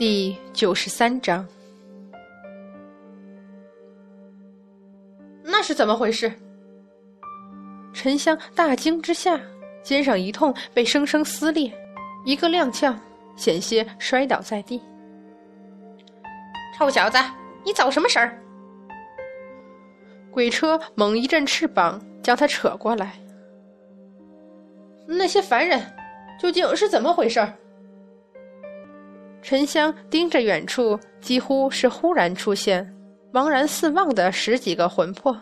第九十三章，那是怎么回事？沉香大惊之下，肩上一痛，被生生撕裂，一个踉跄，险些摔倒在地。臭小子，你走什么神儿？鬼车猛一阵翅膀，将他扯过来。那些凡人究竟是怎么回事？沉香盯着远处，几乎是忽然出现、茫然四望的十几个魂魄，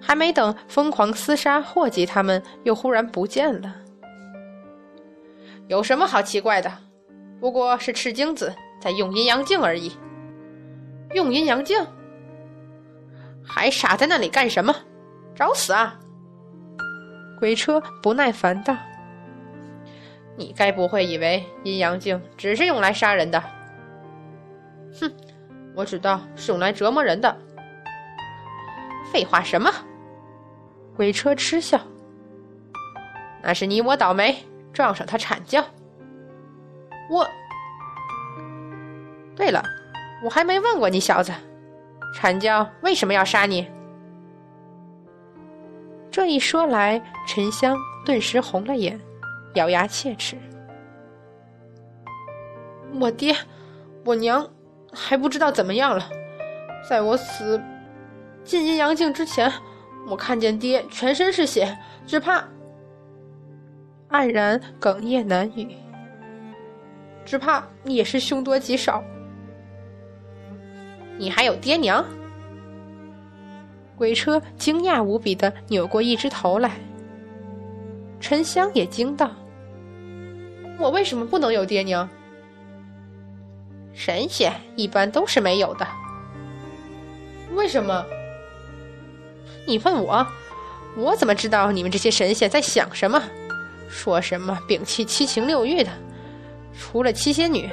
还没等疯狂厮杀祸及他们，又忽然不见了。有什么好奇怪的？不过是赤精子在用阴阳镜而已。用阴阳镜？还傻在那里干什么？找死啊！鬼车不耐烦道：“你该不会以为阴阳镜只是用来杀人的？哼，我知道是用来折磨人的。废话什么？”鬼车嗤笑：“那是你我倒霉，撞上他惨叫。我……对了，我还没问过你小子，惨叫为什么要杀你？”这一说来，沉香顿时红了眼，咬牙切齿：“我爹，我娘还不知道怎么样了。在我死进阴阳镜之前，我看见爹全身是血，只怕……”黯然哽咽难语，只怕也是凶多吉少。你还有爹娘？鬼车惊讶无比的扭过一只头来，沉香也惊道：“我为什么不能有爹娘？神仙一般都是没有的。为什么？你问我，我怎么知道你们这些神仙在想什么？说什么摒弃七情六欲的？除了七仙女，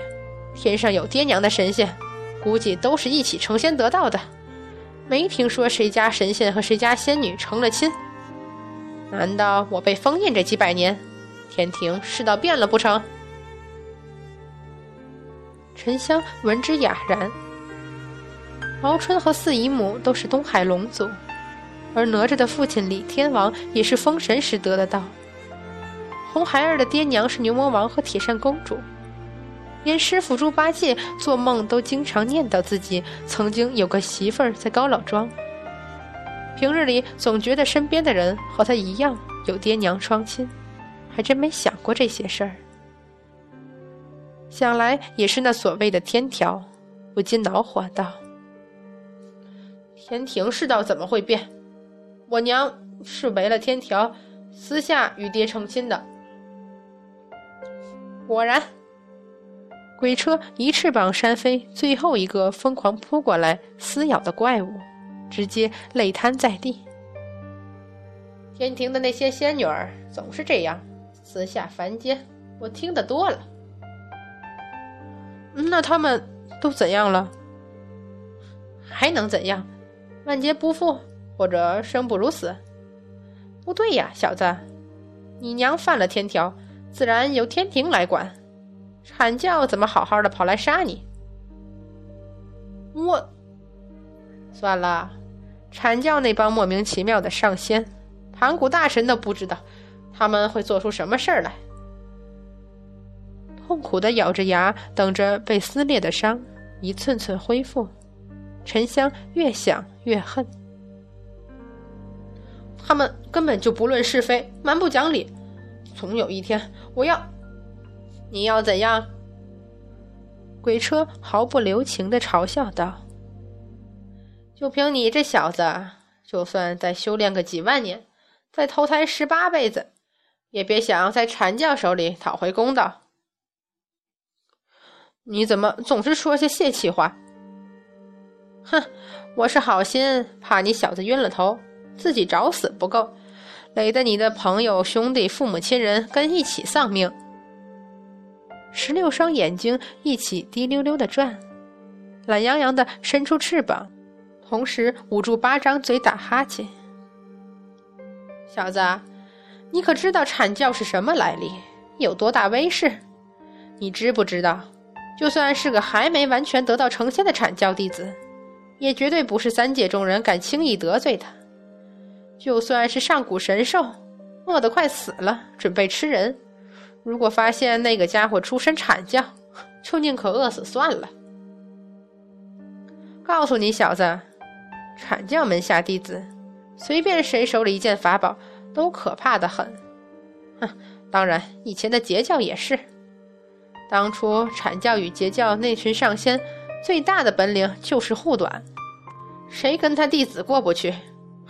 天上有爹娘的神仙，估计都是一起成仙得道的。”没听说谁家神仙和谁家仙女成了亲？难道我被封印这几百年，天庭世道变了不成？沉香闻之哑然。敖春和四姨母都是东海龙族，而哪吒的父亲李天王也是封神时得的道。红孩儿的爹娘是牛魔王和铁扇公主。连师傅猪八戒做梦都经常念叨自己曾经有个媳妇儿在高老庄。平日里总觉得身边的人和他一样有爹娘双亲，还真没想过这些事儿。想来也是那所谓的天条，不禁恼火道：“天庭世道怎么会变？我娘是违了天条，私下与爹成亲的。果然。”鬼车一翅膀扇飞最后一个疯狂扑过来撕咬的怪物，直接累瘫在地。天庭的那些仙女儿总是这样，私下凡间，我听得多了。那他们都怎样了？还能怎样？万劫不复，或者生不如死？不对呀，小子，你娘犯了天条，自然由天庭来管。阐教怎么好好的跑来杀你？我算了，阐教那帮莫名其妙的上仙，盘古大神都不知道他们会做出什么事儿来。痛苦的咬着牙，等着被撕裂的伤一寸寸恢复。沉香越想越恨，他们根本就不论是非，蛮不讲理。总有一天，我要。你要怎样？鬼车毫不留情的嘲笑道：“就凭你这小子，就算再修炼个几万年，再投胎十八辈子，也别想在禅教手里讨回公道。你怎么总是说些泄气话？哼，我是好心，怕你小子晕了头，自己找死不够，累得你的朋友、兄弟、父母亲人跟一起丧命。”十六双眼睛一起滴溜溜的转，懒洋洋的伸出翅膀，同时捂住八张嘴打哈欠。小子，你可知道阐教是什么来历，有多大威势？你知不知道，就算是个还没完全得到成仙的阐教弟子，也绝对不是三界众人敢轻易得罪的。就算是上古神兽，饿得快死了，准备吃人，如果发现那个家伙出身阐教，就宁可饿死算了。告诉你小子，阐教门下弟子，随便谁手里一件法宝，都可怕的很。哼，当然，以前的截教也是。当初阐教与截教那群上仙，最大的本领就是护短，谁跟他弟子过不去，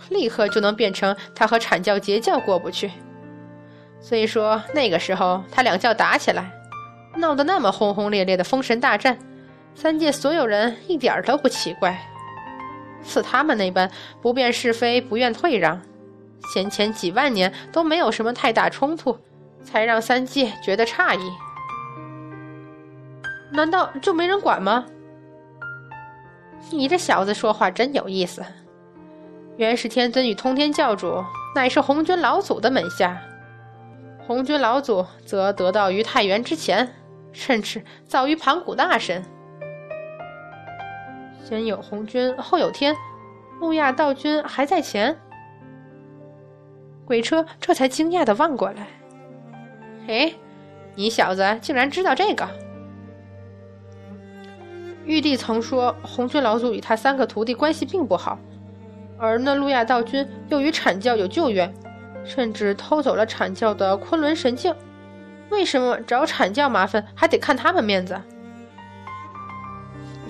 立刻就能变成他和阐教截教过不去。所以说那个时候他两教打起来，闹得那么轰轰烈烈的封神大战，三界所有人一点都不奇怪，似他们那般不辨是非、不愿退让，先前几万年都没有什么太大冲突，才让三界觉得诧异。难道就没人管吗？你这小子说话真有意思。元始天尊与通天教主乃是红军老祖的门下，红军老祖则得道于太元之前，甚至早于盘古大神。先有红军，后有天，木亚道君还在前。鬼车这才惊讶的望过来：“哎，你小子竟然知道这个！”玉帝曾说，红军老祖与他三个徒弟关系并不好，而那路亚道君又与阐教有旧怨，甚至偷走了阐教的昆仑神镜。为什么找阐教麻烦还得看他们面子？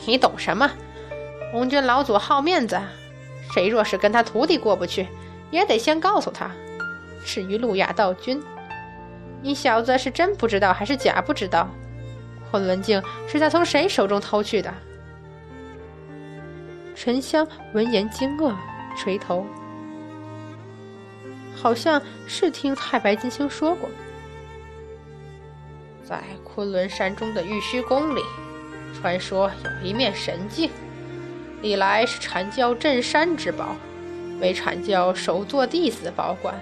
你懂什么？红军老祖好面子，谁若是跟他徒弟过不去，也得先告诉他。至于路亚道君，你小子是真不知道还是假不知道？昆仑镜是他从谁手中偷去的？沉香闻言惊愕，垂头，好像是听太白金星说过，在昆仑山中的玉虚宫里，传说有一面神镜，历来是阐教镇山之宝，为阐教首座弟子保管。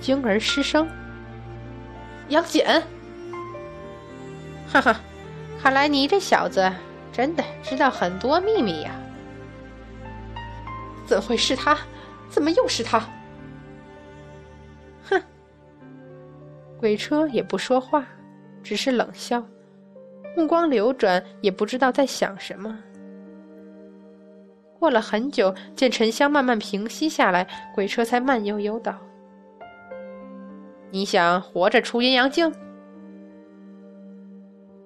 惊而失声，杨戬。哈哈，看来你这小子真的知道很多秘密呀！怎会是他？怎么又是他？哼！鬼车也不说话，只是冷笑，目光流转，也不知道在想什么。过了很久，见沉香慢慢平息下来，鬼车才慢悠悠道：“你想活着出阴阳镜？”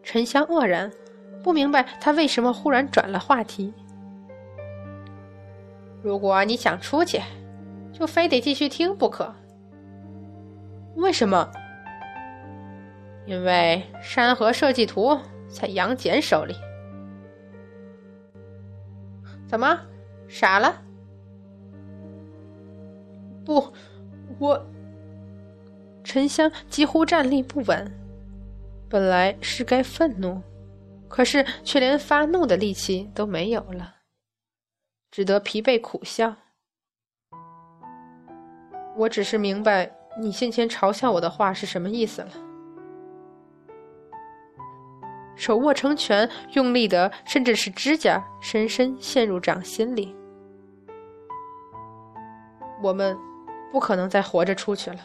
沉香愕然，不明白他为什么忽然转了话题。如果你想出去，就非得继续听不可。为什么？因为山河设计图在杨戬手里。怎么，傻了？不，我……沉香几乎站立不稳。本来是该愤怒，可是却连发怒的力气都没有了，只得疲惫苦笑。我只是明白你先前嘲笑我的话是什么意思了。手握成拳，用力的甚至是指甲深深陷入掌心里。我们不可能再活着出去了。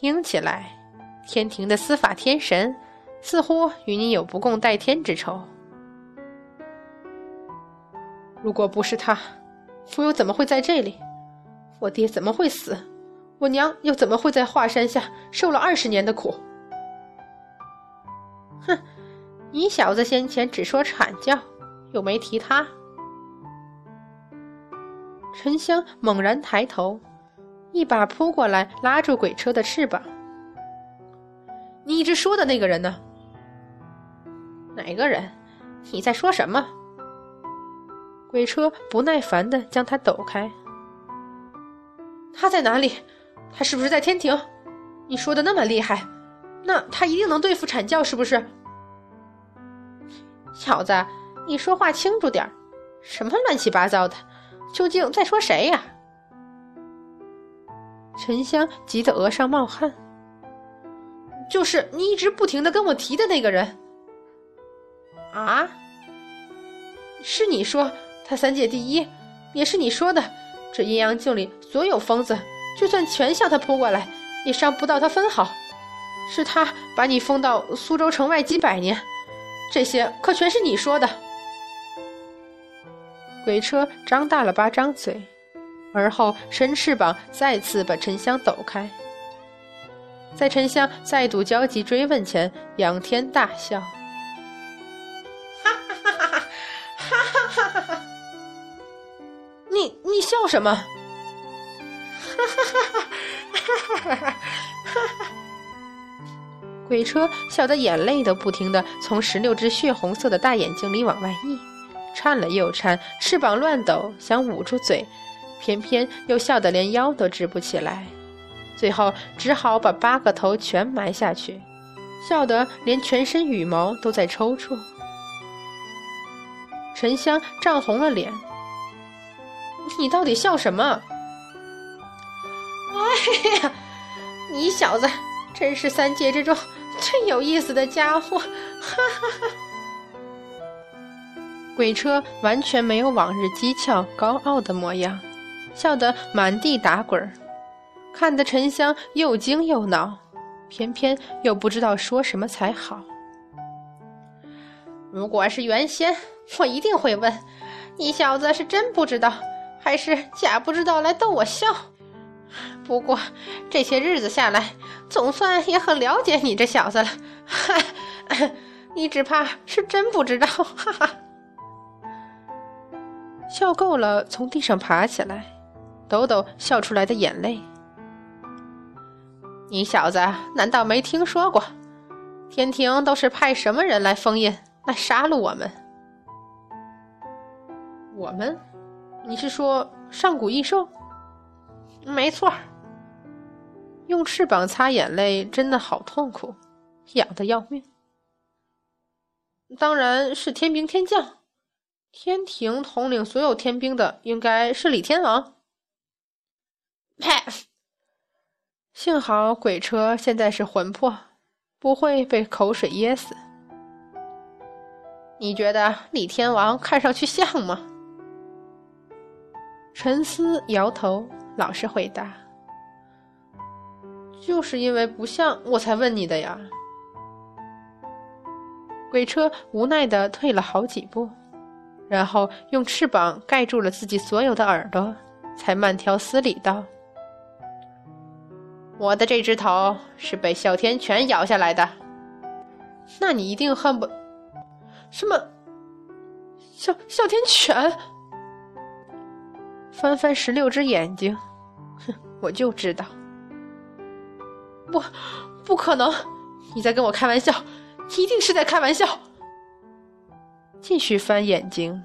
听起来，天庭的司法天神似乎与你有不共戴天之仇。如果不是他，我又怎么会在这里？我爹怎么会死？我娘又怎么会在华山下受了二十年的苦？哼，你小子先前只说阐教，又没提他。沉香猛然抬头。一把扑过来，拉住鬼车的翅膀。你一直说的那个人呢？哪个人？你在说什么？鬼车不耐烦的将他抖开。他在哪里？他是不是在天庭？你说的那么厉害，那他一定能对付阐教，是不是？小子，你说话清楚点什么乱七八糟的？究竟在说谁呀？沉香急得额上冒汗。就是你一直不停的跟我提的那个人。啊？是你说他三界第一，也是你说的，这阴阳镜里所有疯子，就算全向他扑过来，也伤不到他分毫。是他把你封到苏州城外几百年，这些可全是你说的。鬼车张大了八张嘴，而后伸翅膀再次把沉香抖开。在沉香再度焦急追问前仰天大笑。哈哈哈哈哈哈哈哈哈你你笑什么？哈哈哈哈哈哈哈哈哈哈鬼车笑得眼泪都不停的从十六只血红色的大眼睛里往外溢颤了又颤翅膀乱抖想捂住嘴偏偏又笑得连腰都直不起来，最后只好把八个头全埋下去，笑得连全身羽毛都在抽搐。沉香涨红了脸：“你到底笑什么？”“哎呀，你小子真是三界之中……”最有意思的家伙，哈哈哈！鬼车完全没有往日讥诮高傲的模样，笑得满地打滚儿，看得沉香又惊又恼，偏偏又不知道说什么才好。如果是原先，我一定会问：你小子是真不知道，还是假不知道来逗我笑？不过这些日子下来，总算也很了解你这小子了。你只怕是真不知道。哈哈，笑够了，从地上爬起来，抖抖笑出来的眼泪。你小子难道没听说过，天庭都是派什么人来封印、来杀戮我们？我们？你是说上古异兽？没错。用翅膀擦眼泪真的好痛苦，痒得要命。当然是天兵天将，天庭统领所有天兵的应该是李天王。呸！幸好鬼车现在是魂魄，不会被口水噎死。你觉得李天王看上去像吗？沉思摇头，老实回答。就是因为不像，我才问你的呀。鬼车无奈的退了好几步，然后用翅膀盖住了自己所有的耳朵，才慢条斯理道：“我的这只头是被哮天犬咬下来的。那你一定恨不……什么？哮哮天犬？翻翻十六只眼睛，哼，我就知道。”不，不可能！你在跟我开玩笑，一定是在开玩笑。继续翻眼睛，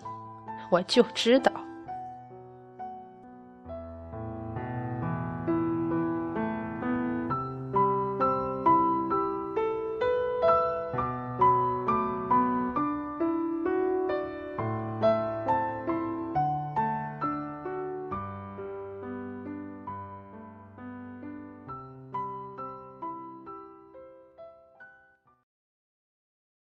我就知道。